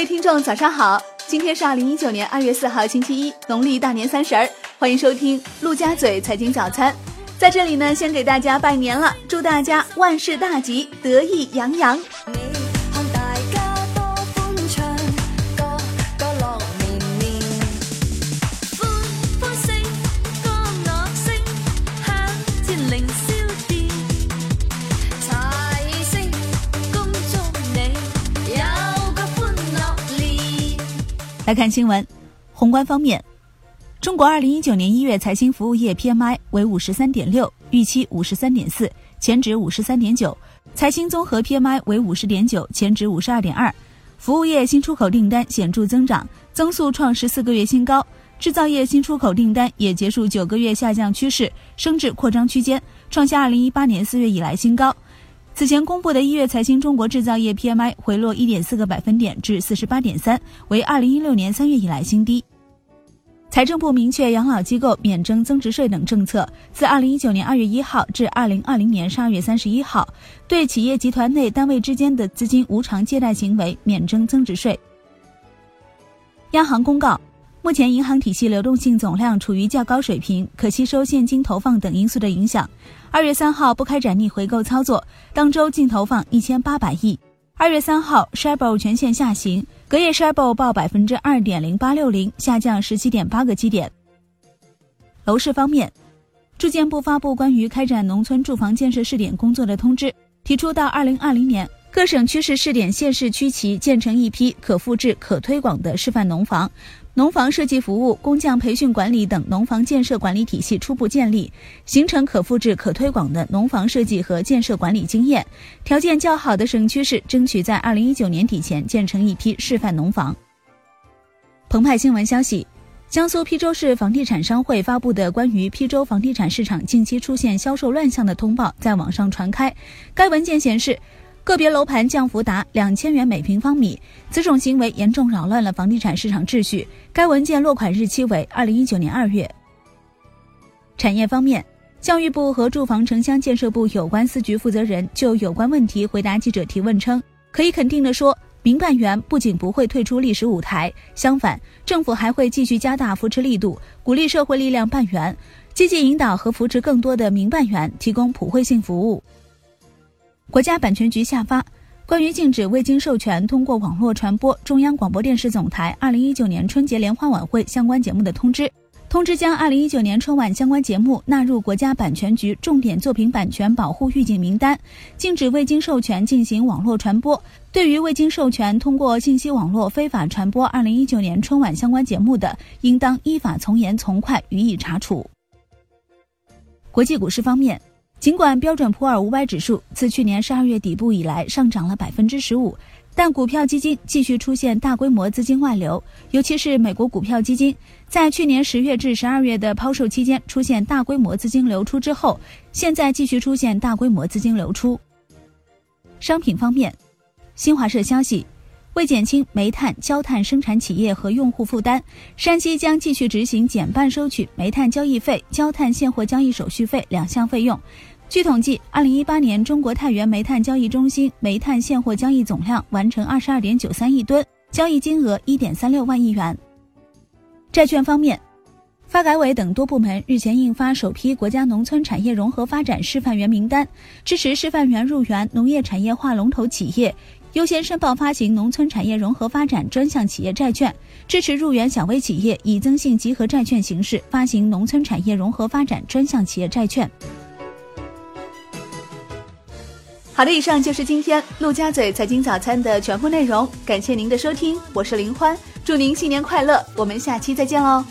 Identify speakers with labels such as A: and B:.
A: 各位听众，早上好！今天是二零一九年二月四号，星期一，农历大年三十儿。欢迎收听陆家嘴财经早餐。在这里呢，先给大家拜年了，祝大家万事大吉，得意洋洋。来看新闻，宏观方面，中国二零一九年一月财新服务业 PMI 为五十三点六，预期五十三点四，前值五十三点九；财新综合 PMI 为五十点九，前值五十二点二。服务业新出口订单显著增长，增速创十四个月新高；制造业新出口订单也结束九个月下降趋势，升至扩张区间，创下二零一八年四月以来新高。此前公布的一月财新中国制造业 PMI 回落一点四个百分点至四十八点三，为二零一六年三月以来新低。财政部明确养老机构免征增值税等政策，自二零一九年二月一号至二零二零年十二月三十一号，对企业集团内单位之间的资金无偿借贷行为免征增值税。央行公告。目前银行体系流动性总量处于较高水平，可吸收现金投放等因素的影响。二月三号不开展逆回购操作，当周净投放一千八百亿。二月三号，Shabo 全线下行，隔夜 Shabo 报百分之二点零八六零，下降十七点八个基点。楼市方面，住建部发布关于开展农村住房建设试点工作的通知，提出到二零二零年。各省区市试点县市区旗建成一批可复制、可推广的示范农房，农房设计服务、工匠培训管理等农房建设管理体系初步建立，形成可复制、可推广的农房设计和建设管理经验。条件较好的省区市争取在二零一九年底前建成一批示范农房。澎湃新闻消息，江苏邳州市房地产商会发布的关于邳州房地产市场近期出现销售乱象的通报在网上传开，该文件显示。个别楼盘降幅达两千元每平方米，此种行为严重扰乱了房地产市场秩序。该文件落款日期为二零一九年二月。产业方面，教育部和住房城乡建设部有关司局负责人就有关问题回答记者提问称，可以肯定的说，民办园不仅不会退出历史舞台，相反，政府还会继续加大扶持力度，鼓励社会力量办园，积极引导和扶持更多的民办园，提供普惠性服务。国家版权局下发关于禁止未经授权通过网络传播中央广播电视总台二零一九年春节联欢晚会相关节目的通知。通知将二零一九年春晚相关节目纳入国家版权局重点作品版权保护预警名单，禁止未经授权进行网络传播。对于未经授权通过信息网络非法传播二零一九年春晚相关节目的，应当依法从严从快予以查处。国际股市方面。尽管标准普尔五百指数自去年十二月底部以来上涨了百分之十五，但股票基金继续出现大规模资金外流，尤其是美国股票基金，在去年十月至十二月的抛售期间出现大规模资金流出之后，现在继续出现大规模资金流出。商品方面，新华社消息。为减轻煤炭、焦炭生产企业和用户负担，山西将继续执行减半收取煤炭交易费、焦炭现货交易手续费两项费用。据统计，二零一八年中国太原煤炭交易中心煤炭现货交易总量完成二十二点九三亿吨，交易金额一点三六万亿元。债券方面，发改委等多部门日前印发首批国家农村产业融合发展示范园名单，支持示范园入园农业产业化龙头企业。优先申报发行农村产业融合发展专项企业债券，支持入园小微企业以增信集合债券形式发行农村产业融合发展专项企业债券。好的，以上就是今天陆家嘴财经早餐的全部内容，感谢您的收听，我是林欢，祝您新年快乐，我们下期再见喽。